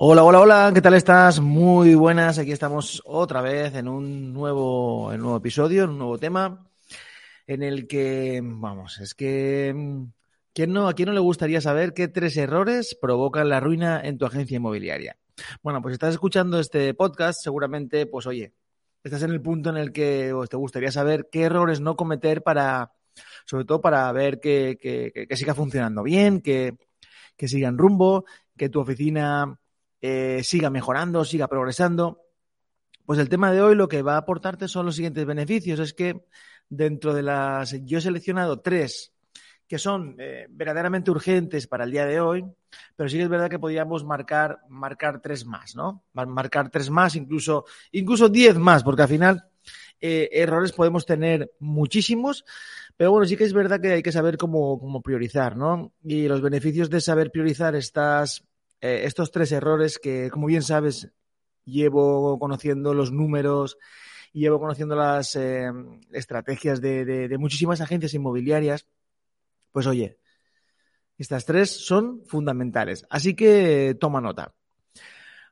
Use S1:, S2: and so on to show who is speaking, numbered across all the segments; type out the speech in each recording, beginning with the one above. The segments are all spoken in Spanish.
S1: Hola, hola, hola, ¿qué tal estás? Muy buenas, aquí estamos otra vez en un nuevo, nuevo episodio, en un nuevo tema, en el que, vamos, es que, ¿quién no, ¿a quién no le gustaría saber qué tres errores provocan la ruina en tu agencia inmobiliaria? Bueno, pues estás escuchando este podcast, seguramente, pues oye, estás en el punto en el que te gustaría saber qué errores no cometer para, sobre todo para ver que, que, que siga funcionando bien, que, que siga en rumbo, que tu oficina eh, siga mejorando, siga progresando. Pues el tema de hoy lo que va a aportarte son los siguientes beneficios. Es que dentro de las, yo he seleccionado tres que son eh, verdaderamente urgentes para el día de hoy, pero sí que es verdad que podríamos marcar, marcar tres más, ¿no? Marcar tres más, incluso, incluso diez más, porque al final eh, errores podemos tener muchísimos, pero bueno, sí que es verdad que hay que saber cómo, cómo priorizar, ¿no? Y los beneficios de saber priorizar estas, eh, estos tres errores que, como bien sabes, llevo conociendo los números, llevo conociendo las eh, estrategias de, de, muchísimas agencias inmobiliarias, pues oye, estas tres son fundamentales. Así que toma nota.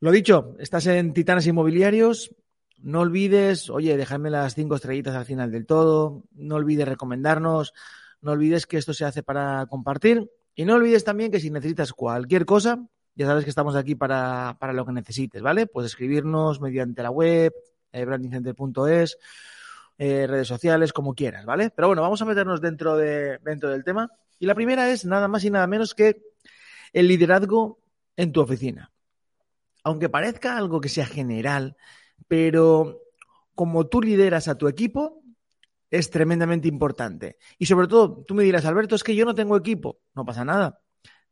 S1: Lo dicho, estás en Titanes Inmobiliarios. No olvides, oye, dejadme las cinco estrellitas al final del todo. No olvides recomendarnos. No olvides que esto se hace para compartir. Y no olvides también que si necesitas cualquier cosa, ya sabes que estamos aquí para, para lo que necesites, ¿vale? Puedes escribirnos mediante la web, eh, brandingcenter.es, eh, redes sociales, como quieras, ¿vale? Pero bueno, vamos a meternos dentro, de, dentro del tema. Y la primera es nada más y nada menos que el liderazgo en tu oficina. Aunque parezca algo que sea general, pero como tú lideras a tu equipo, es tremendamente importante. Y sobre todo, tú me dirás, Alberto, es que yo no tengo equipo. No pasa nada.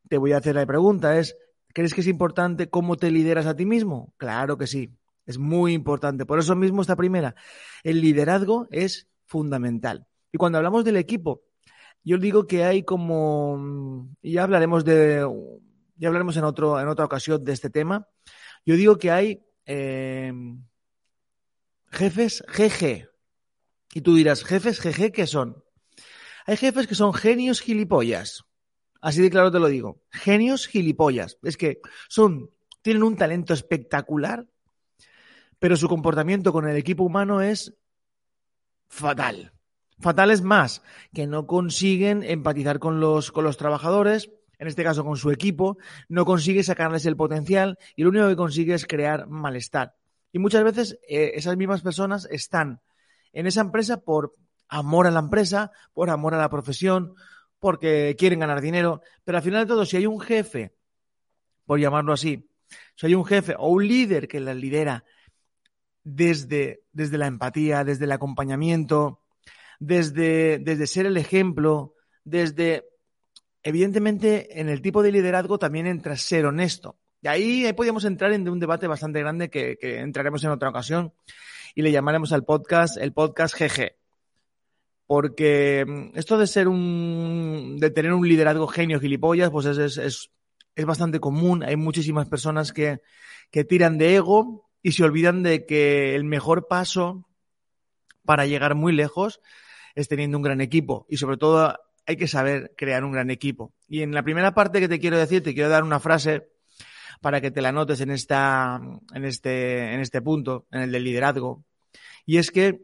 S1: Te voy a hacer la pregunta, es, ¿Crees que es importante cómo te lideras a ti mismo? Claro que sí, es muy importante. Por eso mismo esta primera, el liderazgo es fundamental. Y cuando hablamos del equipo, yo digo que hay como, ya hablaremos de, ya hablaremos en, otro, en otra ocasión de este tema, yo digo que hay eh, jefes GG. Y tú dirás, jefes GG, ¿qué son? Hay jefes que son genios gilipollas. Así de claro te lo digo. Genios gilipollas. Es que son, tienen un talento espectacular, pero su comportamiento con el equipo humano es fatal. Fatal es más, que no consiguen empatizar con los, con los trabajadores, en este caso con su equipo, no consigue sacarles el potencial y lo único que consigue es crear malestar. Y muchas veces eh, esas mismas personas están en esa empresa por amor a la empresa, por amor a la profesión, porque quieren ganar dinero, pero al final de todo, si hay un jefe, por llamarlo así, si hay un jefe o un líder que la lidera desde, desde la empatía, desde el acompañamiento, desde, desde ser el ejemplo, desde, evidentemente, en el tipo de liderazgo también entra ser honesto. Y ahí, ahí podríamos entrar en un debate bastante grande que entraremos en otra ocasión y le llamaremos al podcast el podcast GG porque mm, esto de ser un, de tener un liderazgo genio gilipollas, pues es, es, es, es bastante común. Hay muchísimas personas que, que tiran de ego y se olvidan de que el mejor paso para llegar muy lejos es teniendo un gran equipo y sobre todo hay que saber crear un gran equipo. Y en la primera parte que te quiero decir, te quiero dar una frase para que te la notes en esta, en este, en este punto, en el del liderazgo. Y es que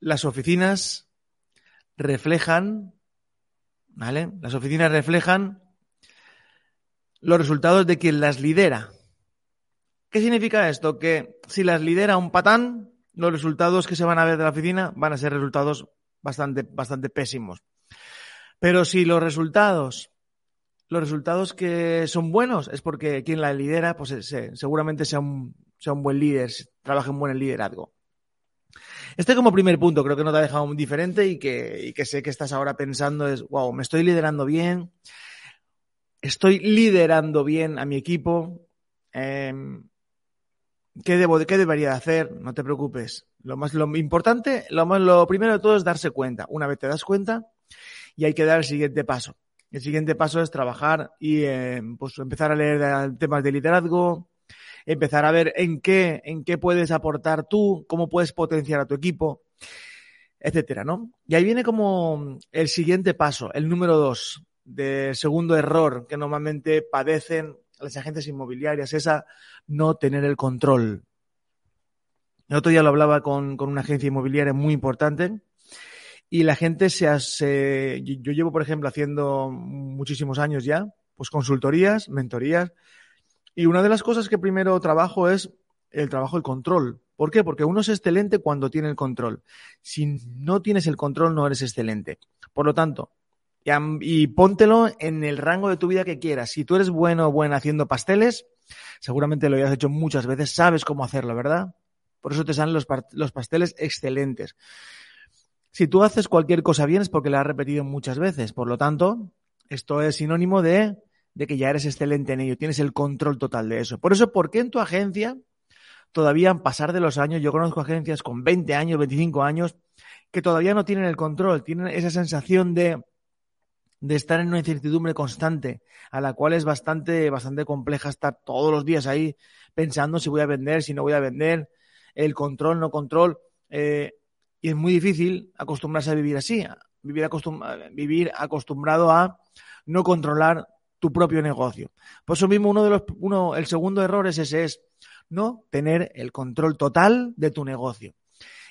S1: las oficinas reflejan, ¿vale? Las oficinas reflejan los resultados de quien las lidera. ¿Qué significa esto? Que si las lidera un patán, los resultados que se van a ver de la oficina van a ser resultados bastante, bastante pésimos. Pero si los resultados, los resultados que son buenos es porque quien la lidera, pues seguramente sea un, sea un buen líder, trabaje en buen liderazgo. Este como primer punto creo que no te ha dejado muy diferente y que, y que sé que estás ahora pensando es, wow, me estoy liderando bien, estoy liderando bien a mi equipo, eh, ¿qué, debo, ¿qué debería hacer? No te preocupes. Lo más lo importante, lo, más, lo primero de todo es darse cuenta. Una vez te das cuenta y hay que dar el siguiente paso. El siguiente paso es trabajar y eh, pues empezar a leer temas de liderazgo, empezar a ver en qué, en qué puedes aportar tú, cómo puedes potenciar a tu equipo, etcétera, ¿no? Y ahí viene como el siguiente paso, el número dos, de segundo error que normalmente padecen las agencias inmobiliarias, esa no tener el control. El otro día lo hablaba con, con una agencia inmobiliaria muy importante y la gente se hace, yo llevo, por ejemplo, haciendo muchísimos años ya, pues consultorías, mentorías, y una de las cosas que primero trabajo es el trabajo del control. ¿Por qué? Porque uno es excelente cuando tiene el control. Si no tienes el control, no eres excelente. Por lo tanto, y, póntelo en el rango de tu vida que quieras. Si tú eres bueno o buena haciendo pasteles, seguramente lo hayas hecho muchas veces, sabes cómo hacerlo, ¿verdad? Por eso te salen los, los pasteles excelentes. Si tú haces cualquier cosa bien es porque la has repetido muchas veces. Por lo tanto, esto es sinónimo de, de que ya eres excelente en ello, tienes el control total de eso. Por eso, ¿por qué en tu agencia todavía, a pasar de los años, yo conozco agencias con 20 años, 25 años, que todavía no tienen el control, tienen esa sensación de, de estar en una incertidumbre constante, a la cual es bastante, bastante compleja estar todos los días ahí pensando si voy a vender, si no voy a vender, el control, no control. Eh, y es muy difícil acostumbrarse a vivir así, vivir, vivir acostumbrado a no controlar tu propio negocio. Por eso mismo, uno de los, uno, el segundo error es ese, es no tener el control total de tu negocio.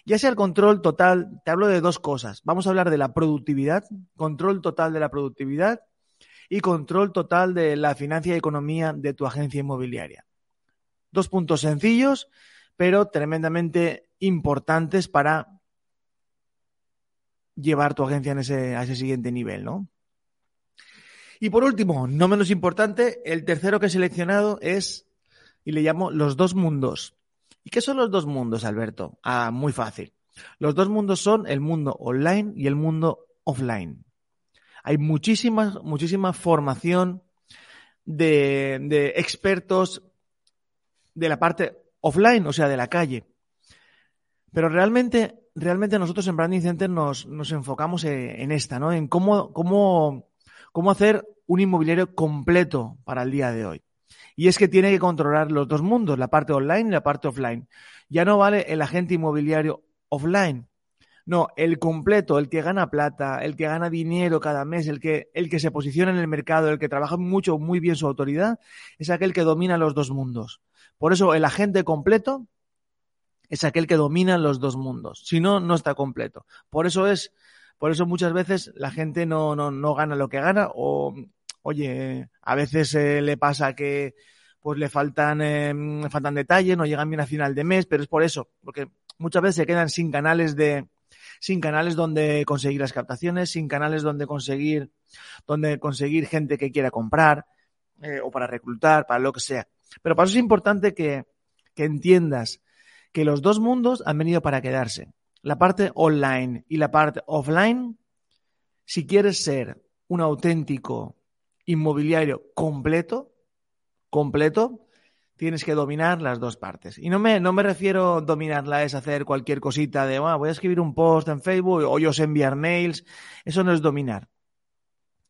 S1: Ya sea el control total, te hablo de dos cosas. Vamos a hablar de la productividad, control total de la productividad y control total de la financia y economía de tu agencia inmobiliaria. Dos puntos sencillos, pero tremendamente importantes para llevar tu agencia a ese siguiente nivel, ¿no? Y por último, no menos importante, el tercero que he seleccionado es, y le llamo los dos mundos. ¿Y qué son los dos mundos, Alberto? Ah, muy fácil. Los dos mundos son el mundo online y el mundo offline. Hay muchísima, muchísima formación de, de expertos de la parte offline, o sea, de la calle. Pero realmente realmente nosotros en Branding Center nos, nos enfocamos en, esta, ¿no? En cómo, cómo, cómo hacer un inmobiliario completo para el día de hoy. Y es que tiene que controlar los dos mundos, la parte online y la parte offline. Ya no vale el agente inmobiliario offline. No, el completo, el que gana plata, el que gana dinero cada mes, el que, el que se posiciona en el mercado, el que trabaja mucho, muy bien su autoridad, es aquel que domina los dos mundos. Por eso el agente completo es aquel que domina los dos mundos. Si no, no está completo. Por eso es, por eso muchas veces la gente no, no, no gana lo que gana o, oye, a veces eh, le pasa que pues le faltan, eh, faltan detalles, no llegan bien a final de mes, pero es por eso, porque muchas veces se quedan sin canales de, sin canales donde conseguir las captaciones, sin canales donde conseguir, donde conseguir gente que quiera comprar, eh, o para reclutar, para lo que sea. Pero para eso es importante que, que entiendas que los dos mundos han venido para quedarse. La parte online y la parte offline, si quieres ser un auténtico inmobiliario completo, completo, tienes que dominar las dos partes. Y no me, no me refiero dominarla es hacer cualquier cosita de, voy a escribir un post en Facebook o yo os enviar mails. Eso no es dominar.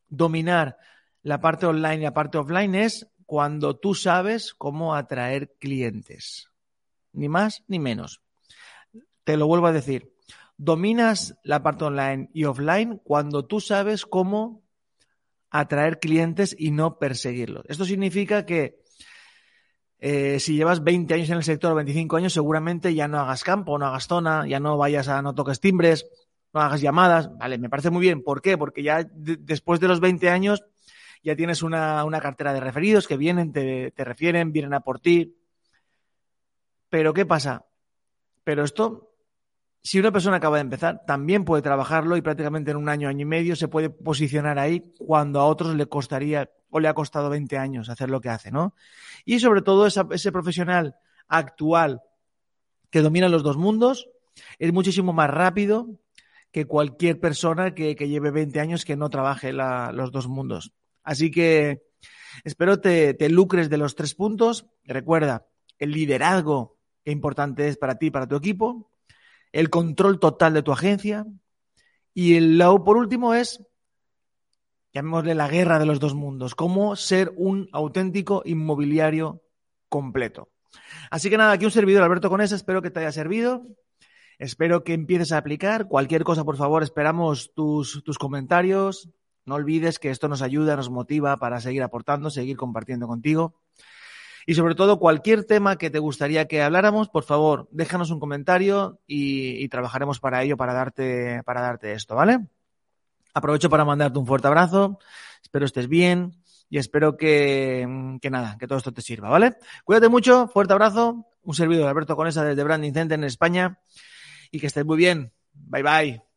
S1: Dominar la parte online y la parte offline es cuando tú sabes cómo atraer clientes ni más ni menos. Te lo vuelvo a decir, dominas la parte online y offline cuando tú sabes cómo atraer clientes y no perseguirlos. Esto significa que eh, si llevas 20 años en el sector, 25 años, seguramente ya no hagas campo, no hagas zona, ya no vayas a, no toques timbres, no hagas llamadas. Vale, me parece muy bien. ¿Por qué? Porque ya después de los 20 años ya tienes una, cartera de referidos que vienen, te, te refieren, vienen a por ti, pero ¿qué pasa? Pero esto, si una persona acaba de empezar, también puede trabajarlo y prácticamente en un año, año y medio se puede posicionar ahí cuando a otros le costaría o le ha costado 20 años hacer lo que hace, ¿no? Y sobre todo ese profesional actual que domina los dos mundos es muchísimo más rápido que cualquier persona que, lleve 20 años que no trabaje los dos mundos. Así que espero te, te lucres de los tres puntos. Recuerda, el liderazgo qué importante es para ti, para tu equipo, el control total de tu agencia y el lado por último es, llamémosle la guerra de los dos mundos, cómo ser un auténtico inmobiliario completo. Así que nada, aquí un servidor Alberto Conesa, espero que te haya servido. Espero que empieces a aplicar. Cualquier cosa, por favor, esperamos tus, tus comentarios. No olvides que esto nos ayuda, nos motiva para seguir aportando, seguir compartiendo contigo. Y sobre todo, cualquier tema que te gustaría que habláramos, por favor, déjanos un comentario y, y trabajaremos para ello, para darte, para darte esto, ¿vale? Aprovecho para mandarte un fuerte abrazo. Espero estés bien y espero que, que nada, que todo esto te sirva, ¿vale? Cuídate mucho, fuerte abrazo. Un servidor Alberto Conesa desde Branding Center en España y que estés muy bien. Bye bye.